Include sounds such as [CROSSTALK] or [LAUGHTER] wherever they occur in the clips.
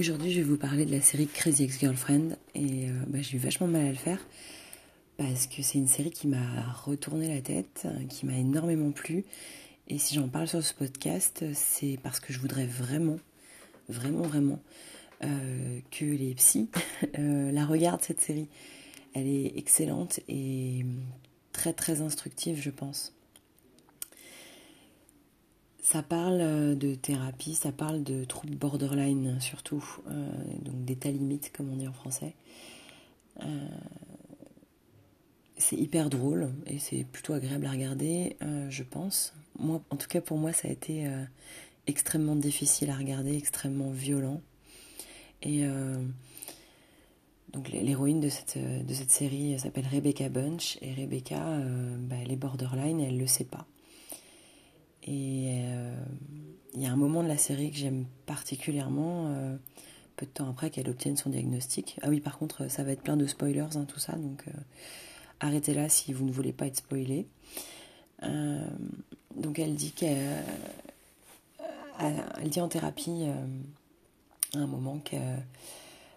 Aujourd'hui, je vais vous parler de la série Crazy Ex-Girlfriend et euh, bah, j'ai eu vachement mal à le faire parce que c'est une série qui m'a retourné la tête, qui m'a énormément plu. Et si j'en parle sur ce podcast, c'est parce que je voudrais vraiment, vraiment, vraiment euh, que les psys [LAUGHS] euh, la regardent cette série. Elle est excellente et très très instructive, je pense. Ça parle euh, de thérapie, ça parle de troubles borderline surtout, euh, donc d'état limite comme on dit en français. Euh, c'est hyper drôle et c'est plutôt agréable à regarder, je pense. Moi, en tout cas pour moi, ça a été extrêmement difficile à regarder, extrêmement violent. Et donc l'héroïne de cette, de cette série s'appelle Rebecca Bunch et Rebecca, bah, elle est borderline et elle le sait pas. Et euh, il y a un moment de la série que j'aime particulièrement, euh, peu de temps après qu'elle obtienne son diagnostic. Ah oui, par contre, ça va être plein de spoilers, hein, tout ça, donc euh, arrêtez là si vous ne voulez pas être spoilé. donc elle dit qu'elle elle dit en thérapie à un moment qu'elle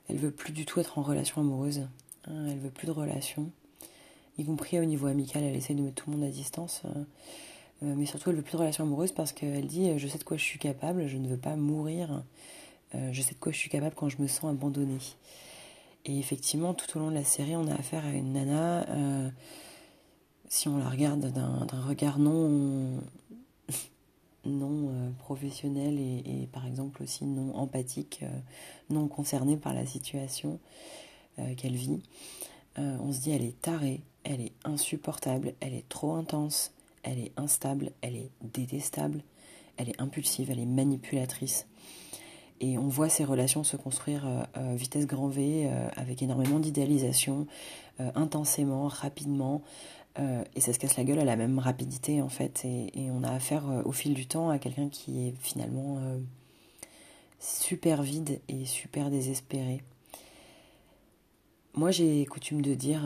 elle veut plus du tout être en relation amoureuse. Hein, elle veut plus de relation, y compris au niveau amical. Elle essaie de mettre tout le monde à distance. Euh, mais surtout elle veut plus de relation amoureuse parce qu'elle dit euh, je sais de quoi je suis capable, je ne veux pas mourir, euh, je sais de quoi je suis capable quand je me sens abandonnée. Et effectivement, tout au long de la série, on a affaire à une nana, si on la regarde d'un regard non, [LAUGHS] non professionnel et, par exemple aussi non empathique, non concerné par la situation qu'elle vit, on se dit elle est tarée, elle est insupportable, elle est trop intense, elle est instable, elle est détestable, elle est impulsive, elle est manipulatrice. Et on voit ces relations se construire à euh, euh, vitesse grand V, euh, avec énormément d'idéalisation, intensément, rapidement. et ça se casse la gueule à la même rapidité, en fait. Et, on a affaire au fil du temps à quelqu'un qui est finalement super vide et super désespéré. Moi, j'ai coutume de dire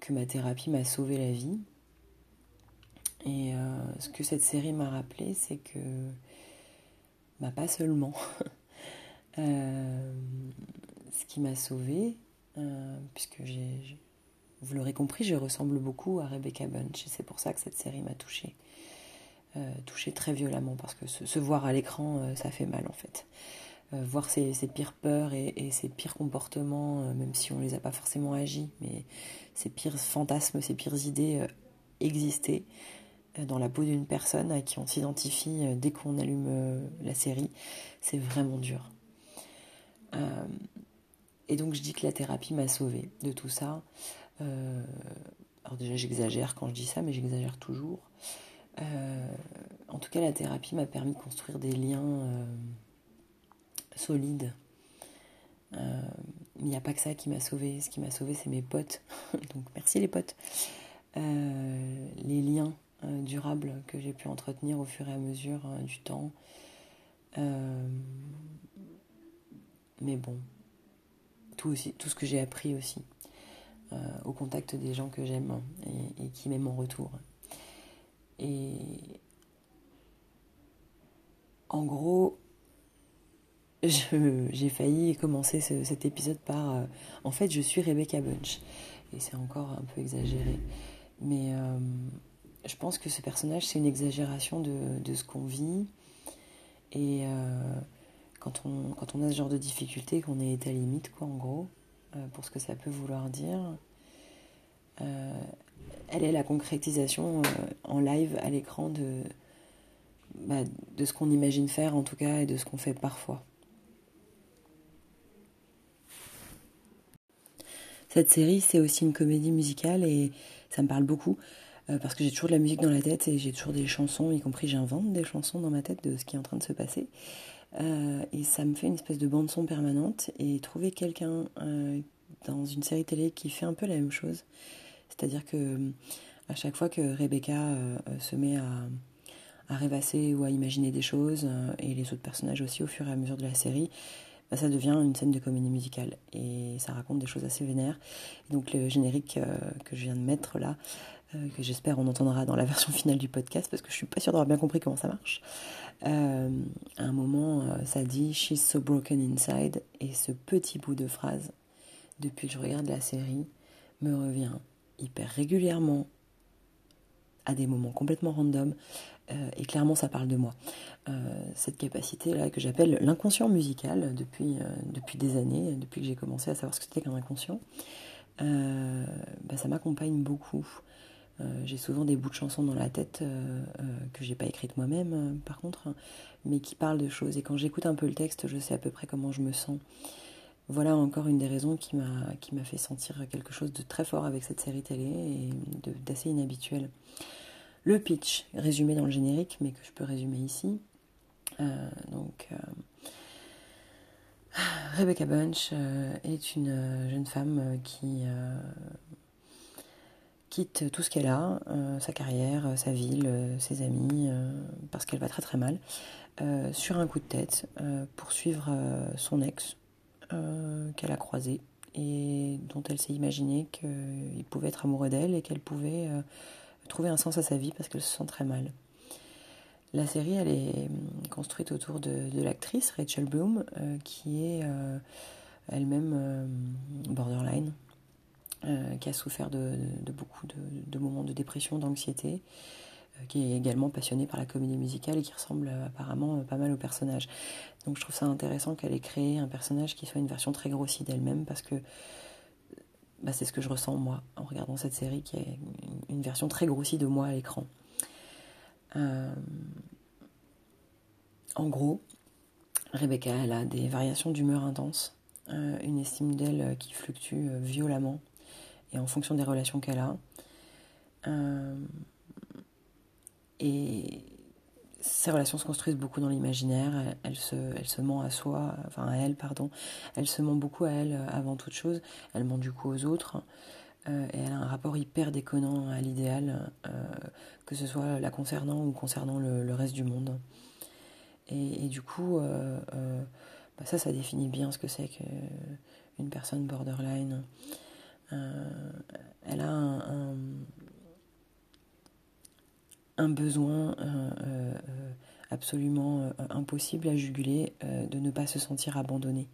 que ma thérapie m'a sauvé la vie. Et euh, ce que cette série m'a rappelé, c'est que, bah, pas seulement. [LAUGHS] Euh, ce qui m'a sauvée, euh, puisque j'ai, vous l'aurez compris, je ressemble beaucoup à Rebecca Bunch, et c'est pour ça que cette série m'a touchée. touchée très violemment, parce que se, voir à l'écran, ça fait mal en fait. voir ses, pires peurs et, ses pires comportements, même si on les a pas forcément agis, mais ses pires fantasmes, ses pires idées exister, dans la peau d'une personne à qui on s'identifie euh, dès qu'on allume euh, la série, c'est vraiment dur. Euh, et donc je dis que la thérapie m'a sauvée de tout ça. alors déjà j'exagère quand je dis ça, mais j'exagère toujours. en tout cas, la thérapie m'a permis de construire des liens solides. il n'y a pas que ça qui m'a sauvée. Ce qui m'a sauvée, c'est mes potes. [LAUGHS] donc merci les potes. les liens euh, durable que j'ai pu entretenir au fur et à mesure euh, du temps. Euh, mais bon, tout, aussi, tout ce que j'ai appris aussi au contact des gens que j'aime et, qui m'aiment en retour. Et en gros, j'ai failli commencer cet épisode par en fait je suis Rebecca Bunch et c'est encore un peu exagéré mais je pense que ce personnage, c'est une exagération de, ce qu'on vit. Et euh, quand, on, quand on a ce genre de difficulté, qu'on est à limite, quoi, en gros, euh, pour ce que ça peut vouloir dire, euh, elle est la concrétisation en live à l'écran de, bah, de ce qu'on imagine faire, en tout cas, et de ce qu'on fait parfois. Cette série, c'est aussi une comédie musicale et ça me parle beaucoup. Euh, parce que j'ai toujours de la musique dans la tête et j'ai toujours des chansons, y compris j'invente des chansons dans ma tête de ce qui est en train de se passer. Euh, et ça me fait une espèce de bande-son permanente. Et trouver quelqu'un euh, dans une série télé qui fait un peu la même chose, c'est-à-dire que à chaque fois que Rebecca se met à, rêvasser ou à imaginer des choses, et les autres personnages aussi au fur et à mesure de la série, bah, ça devient une scène de comédie musicale et ça raconte des choses assez vénères. donc le générique que je viens de mettre là, que j'espère on entendra dans la [LAUGHS] version finale du podcast parce que je suis pas sûre d'avoir bien compris comment ça marche. à un moment, ça dit She's so broken inside et ce petit bout de phrase, depuis que je regarde la série, me revient hyper régulièrement à des moments complètement random et clairement ça parle de moi. cette capacité là que j'appelle l'inconscient musical depuis, depuis des années, depuis que j'ai commencé à savoir ce que c'était qu'un inconscient. Euh, bah, ça m'accompagne beaucoup. Euh, j'ai souvent des bouts de chansons dans la tête euh, que j'ai pas écrites moi-même, par contre, mais qui parlent de choses. Et quand j'écoute un peu le texte, je sais à peu près comment je me sens. Voilà encore une des raisons qui m'a qui m'a fait sentir quelque chose de très fort avec cette série télé et d'assez inhabituel. Le pitch, résumé dans le générique, mais que je peux résumer ici. donc, Rebecca Bunch euh, est une euh, jeune femme euh, qui quitte tout ce qu'elle a, sa carrière, sa ville, ses amis, parce qu'elle va très très mal, sur un coup de tête pour suivre son ex qu'elle a croisé et dont elle s'est imaginé qu'il pouvait être amoureux d'elle et qu'elle pouvait trouver un sens à sa vie parce qu'elle se sent très mal. La série, elle est construite autour de, l'actrice Rachel Bloom, euh, qui est euh, elle-même euh, borderline, qui a souffert de, beaucoup de, moments de dépression, d'anxiété, qui est également passionnée par la comédie musicale et qui ressemble apparemment pas mal au personnage. Donc je trouve ça intéressant qu'elle ait créé un personnage qui soit une version très grossie d'elle-même, parce que bah, c'est ce que je ressens moi en regardant cette série, qui est une version très grossie de moi à l'écran. Euh, en gros, Rebecca, elle a des variations d'humeur intenses, euh, une estime d'elle euh, qui fluctue violemment et en fonction des relations qu'elle a. et ces relations se construisent beaucoup dans l'imaginaire. Elle, se, elle se ment à soi, enfin à elle, pardon. Elle se ment beaucoup à elle avant toute chose. Elle ment du coup aux autres. Euh, et elle a un rapport hyper déconnant à l'idéal, euh, que ce soit la concernant ou concernant le, reste du monde. Et, du coup, euh, bah ça, ça définit bien ce que c'est qu'une personne borderline. Elle a un, besoin absolument impossible à juguler de ne pas se sentir abandonnée.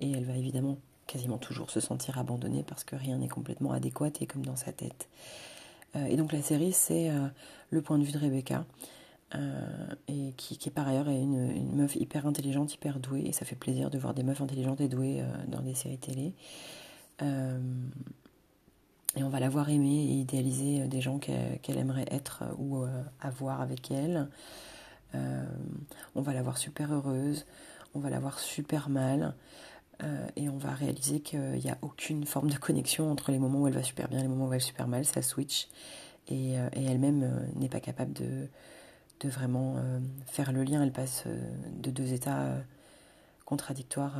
Et elle va évidemment quasiment toujours se sentir abandonné parce que rien n'est complètement adéquat et comme dans sa tête. Euh, et donc la série, c'est euh, le point de vue de Rebecca, euh, et qui, est par ailleurs une, une, meuf hyper intelligente, hyper douée, et ça fait plaisir de voir des meufs intelligentes et douées dans des séries télé. Et on va la voir aimer et idéaliser des gens qu'elle aimerait être ou avoir avec elle. on va la voir super heureuse, on va la voir super mal. Euh, et on va réaliser qu'il n'y a aucune forme de connexion entre les moments où elle va super bien et les moments où elle va super mal, ça switch. Et, euh, elle-même euh, n'est pas capable de, de vraiment faire le lien. Elle passe de deux états contradictoires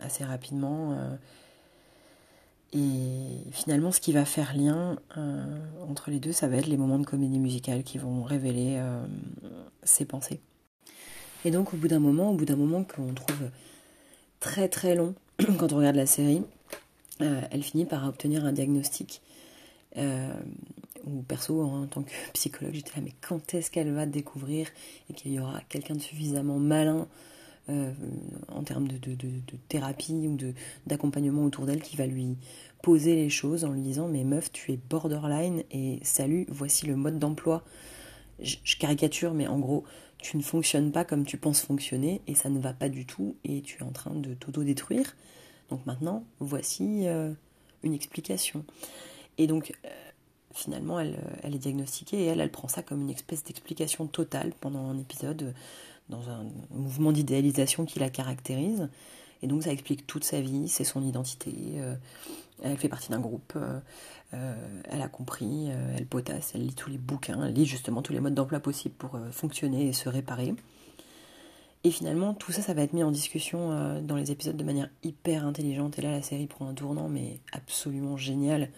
assez rapidement. et finalement, ce qui va faire lien entre les deux, ça va être les moments de comédie musicale qui vont révéler ses pensées. Et donc, au bout d'un moment, au bout d'un moment qu'on trouve très très long [CLEARS THROAT] quand on regarde la série. Euh, elle finit par obtenir un diagnostic. Euh, ou perso, en tant que [LAUGHS] psychologue, j'étais là, mais quand est-ce qu'elle va découvrir et qu'il y aura quelqu'un de suffisamment malin euh, en termes de, de, thérapie ou d'accompagnement autour d'elle qui va lui poser les choses en lui disant Mais meuf, tu es borderline et salut, voici le mode d'emploi. je caricature, mais en gros, tu ne fonctionnes pas comme tu penses fonctionner et ça ne va pas du tout et tu es en train de t'auto-détruire. Donc maintenant, voici euh, une explication. Et donc, euh, finalement, elle, elle, est diagnostiquée et elle, elle prend ça comme une espèce d'explication totale pendant un épisode, dans un mouvement d'idéalisation qui la caractérise. Et donc, ça explique toute sa vie, c'est son identité. elle fait partie d'un groupe. Euh, elle a compris, euh, elle potasse, elle lit tous les bouquins, elle lit justement tous les modes d'emploi possibles pour euh, fonctionner et se réparer. Et finalement, tout ça, ça va être mis en discussion dans les épisodes de manière hyper intelligente. Et là, la série prend un tournant, mais absolument génial.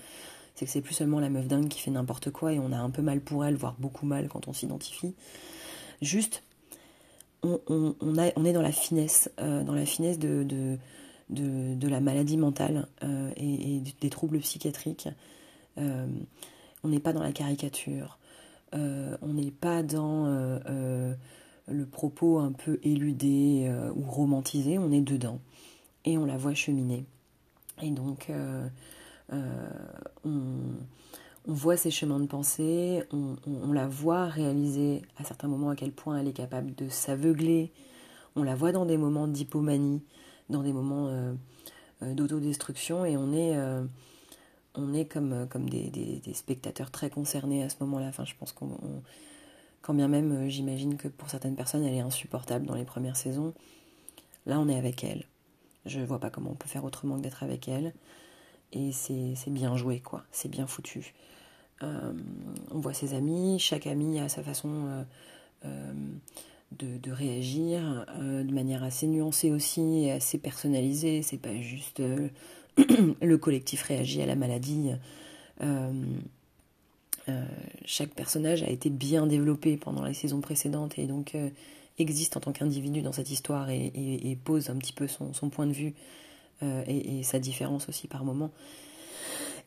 C'est que c'est plus seulement la meuf dingue qui fait n'importe quoi et on a un peu mal pour elle, voire beaucoup mal quand on s'identifie. Juste, on, est dans la finesse, dans la finesse de, la maladie mentale et, des troubles psychiatriques. On n'est pas dans la caricature, on n'est pas dans le propos un peu éludé ou romantisé, on est dedans. Et on la voit cheminer. Et donc, on, voit ses chemins de pensée, on, la voit réaliser à certains moments à quel point elle est capable de s'aveugler, on la voit dans des moments d'hypomanie, dans des moments euh, euh, d'autodestruction, et on est, euh, on est comme, comme des, spectateurs très concernés à ce moment-là. Enfin, je pense. Quand bien même, j'imagine que pour certaines personnes, elle est insupportable dans les premières saisons. Là, on est avec elle. Je vois pas comment on peut faire autrement que d'être avec elle. Et c'est bien joué, quoi. C'est bien foutu. on voit ses amis, chaque ami a sa façon de, réagir euh, de manière assez nuancée aussi et assez personnalisée. C'est pas juste euh, [CLEARS THROAT] le collectif réagit à la maladie. Euh, chaque personnage a été bien développé pendant les saisons précédentes et donc existe en tant qu'individu dans cette histoire et, pose un petit peu son, point de vue et, sa différence aussi par moment.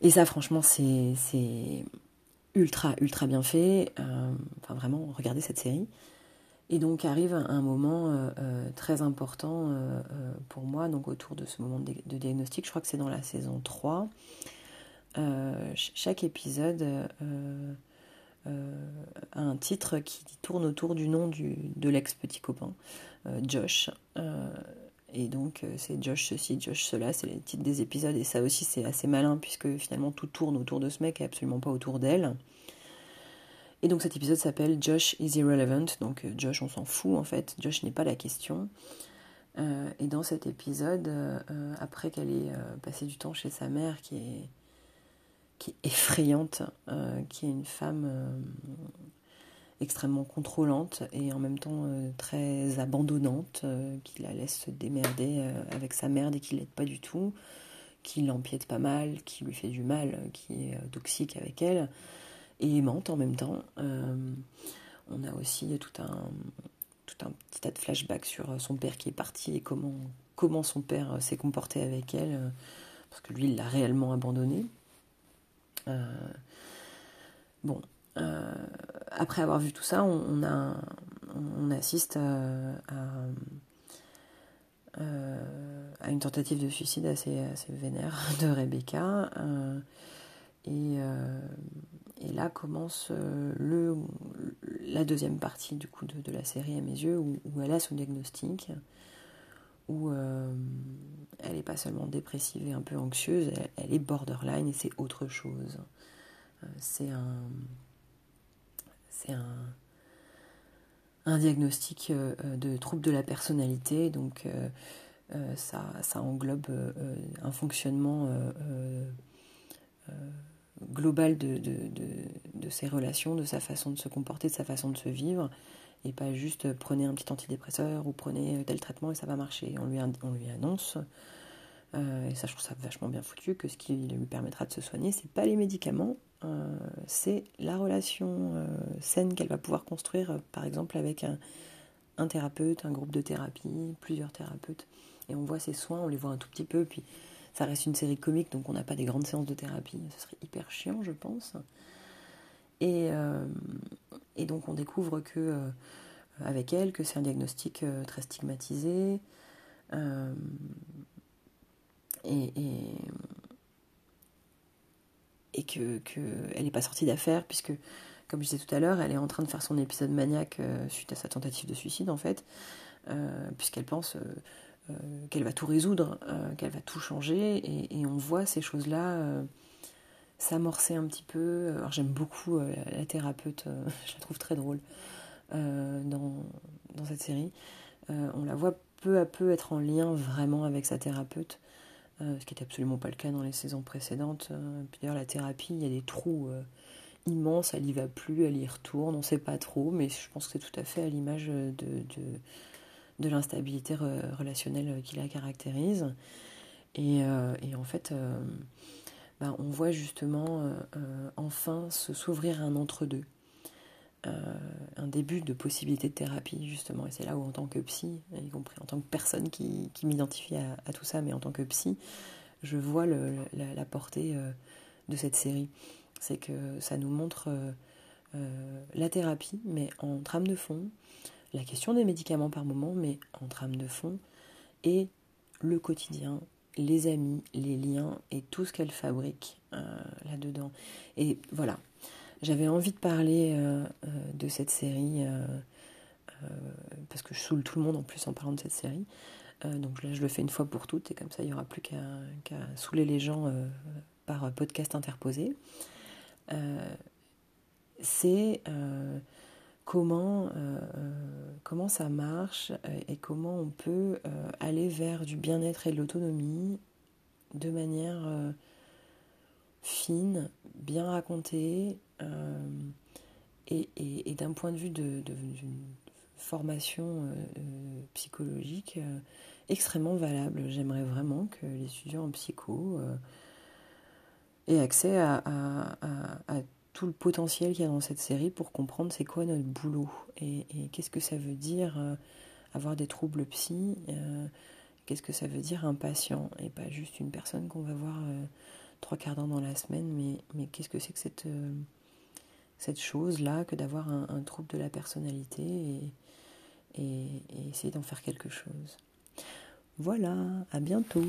Et ça, franchement, c'est ultra, ultra bien fait. enfin, vraiment, regardez cette série. Et donc arrive un moment euh, euh, très important euh, pour moi, donc autour de ce moment de, diagnostic, je crois que c'est dans la saison 3. chaque épisode a un titre qui tourne autour du nom du, de l'ex-petit copain, Josh. Et donc c'est Josh ceci, Josh cela, c'est les titres des épisodes. Et ça aussi c'est assez malin puisque finalement tout tourne autour de ce mec et absolument pas autour d'elle. Et donc cet épisode s'appelle Josh is irrelevant, donc euh, Josh on s'en fout en fait, Josh n'est pas la question. Euh, et dans cet épisode, euh, après qu'elle ait passé du temps chez sa mère qui est, qui est effrayante, qui est une femme extrêmement contrôlante et en même temps très abandonnante, qui la laisse se démerder avec sa mère et qui l'aide pas du tout, qui l'empiète pas mal, qui lui fait du mal, qui est toxique avec elle et aimante en même temps. Euh, on a aussi tout un, tout un petit tas de flashbacks sur son père qui est parti et comment, comment son père s'est comporté avec elle, euh, parce que lui, il l'a réellement abandonné. Euh, bon, après avoir vu tout ça, on, a, on assiste à, une tentative de suicide assez, assez vénère [LAUGHS] de Rebecca. et là commence euh, la deuxième partie du coup de, la série à mes yeux, où, elle a son diagnostic, où euh, elle n'est pas seulement dépressive et un peu anxieuse, elle, est borderline et c'est autre chose. Euh, c'est un, c'est un, diagnostic de trouble de la personnalité, donc ça, ça englobe un fonctionnement global de, ses relations, de sa façon de se comporter, de sa façon de se vivre, et pas juste euh, prenez un petit antidépresseur ou prenez euh, tel traitement et ça va marcher. On lui, on lui annonce, euh, et ça je trouve ça vachement bien foutu, que ce qui lui permettra de se soigner, c'est pas les médicaments, c'est la relation saine qu'elle va pouvoir construire, par exemple avec un, thérapeute, un groupe de thérapie, plusieurs thérapeutes. Et on voit ses soins, on les voit un tout petit peu, puis ça reste une série comique, donc on n'a pas des grandes séances de thérapie. Ce serait hyper chiant, je pense. Et, euh, donc on découvre que euh, avec elle que c'est un diagnostic euh, très stigmatisé. et, et que, que elle n'est pas sortie d'affaire puisque comme je disais tout à l'heure, elle est en train de faire son épisode maniaque suite à sa tentative de suicide en fait, puisqu'elle pense euh, qu'elle va tout résoudre, euh, qu'elle va tout changer, et, on voit ces choses-là euh, s'amorcer un petit peu. Alors j'aime beaucoup la, thérapeute, [LAUGHS] je la trouve très drôle dans, dans, cette série. on la voit peu à peu être en lien vraiment avec sa thérapeute, ce qui n'était absolument pas le cas dans les saisons précédentes. Puis d'ailleurs la thérapie, il y a des trous immenses, elle y va plus, elle y retourne, on ne sait pas trop, mais je pense que c'est tout à fait à l'image de, l'instabilité relationnelle qui la caractérise. Et, euh, en fait, euh, bah, on voit justement euh, enfin se s'ouvrir un entre-deux. Un début de possibilité de thérapie justement. Et c'est là où en tant que psy y compris en tant que personne qui, m'identifie à, tout ça mais en tant que psy je vois la, portée de cette série. C'est que ça nous montre la thérapie, mais en trame de fond, la question des médicaments par moment, mais en trame de fond, et le quotidien, les amis, les liens et tout ce qu'elle fabrique là-dedans. Et voilà, j'avais envie de parler de cette série parce que je saoule tout le monde en plus en parlant de cette série. Euh, donc là, je le fais une fois pour toutes, et comme ça, il n'y aura plus qu'à saouler les gens euh, par podcast interposé. Euh, c'est comment, comment ça marche et comment on peut aller vers du bien-être et de l'autonomie de manière fine, bien racontée, et, et, d'un point de vue de, formation psychologique extrêmement valable. J'aimerais vraiment que les étudiants en psycho euh, aient accès à, tout le potentiel qu'il y a dans cette série pour comprendre c'est quoi notre boulot et, qu'est-ce que ça veut dire euh, avoir des troubles psy, euh, qu'est-ce que ça veut dire un patient et pas juste une personne qu'on va voir trois quarts d'heure dans la semaine, mais qu'est-ce que c'est que cette, cette chose-là que d'avoir un, trouble de la personnalité et, et essayer d'en faire quelque chose. Voilà, à bientôt.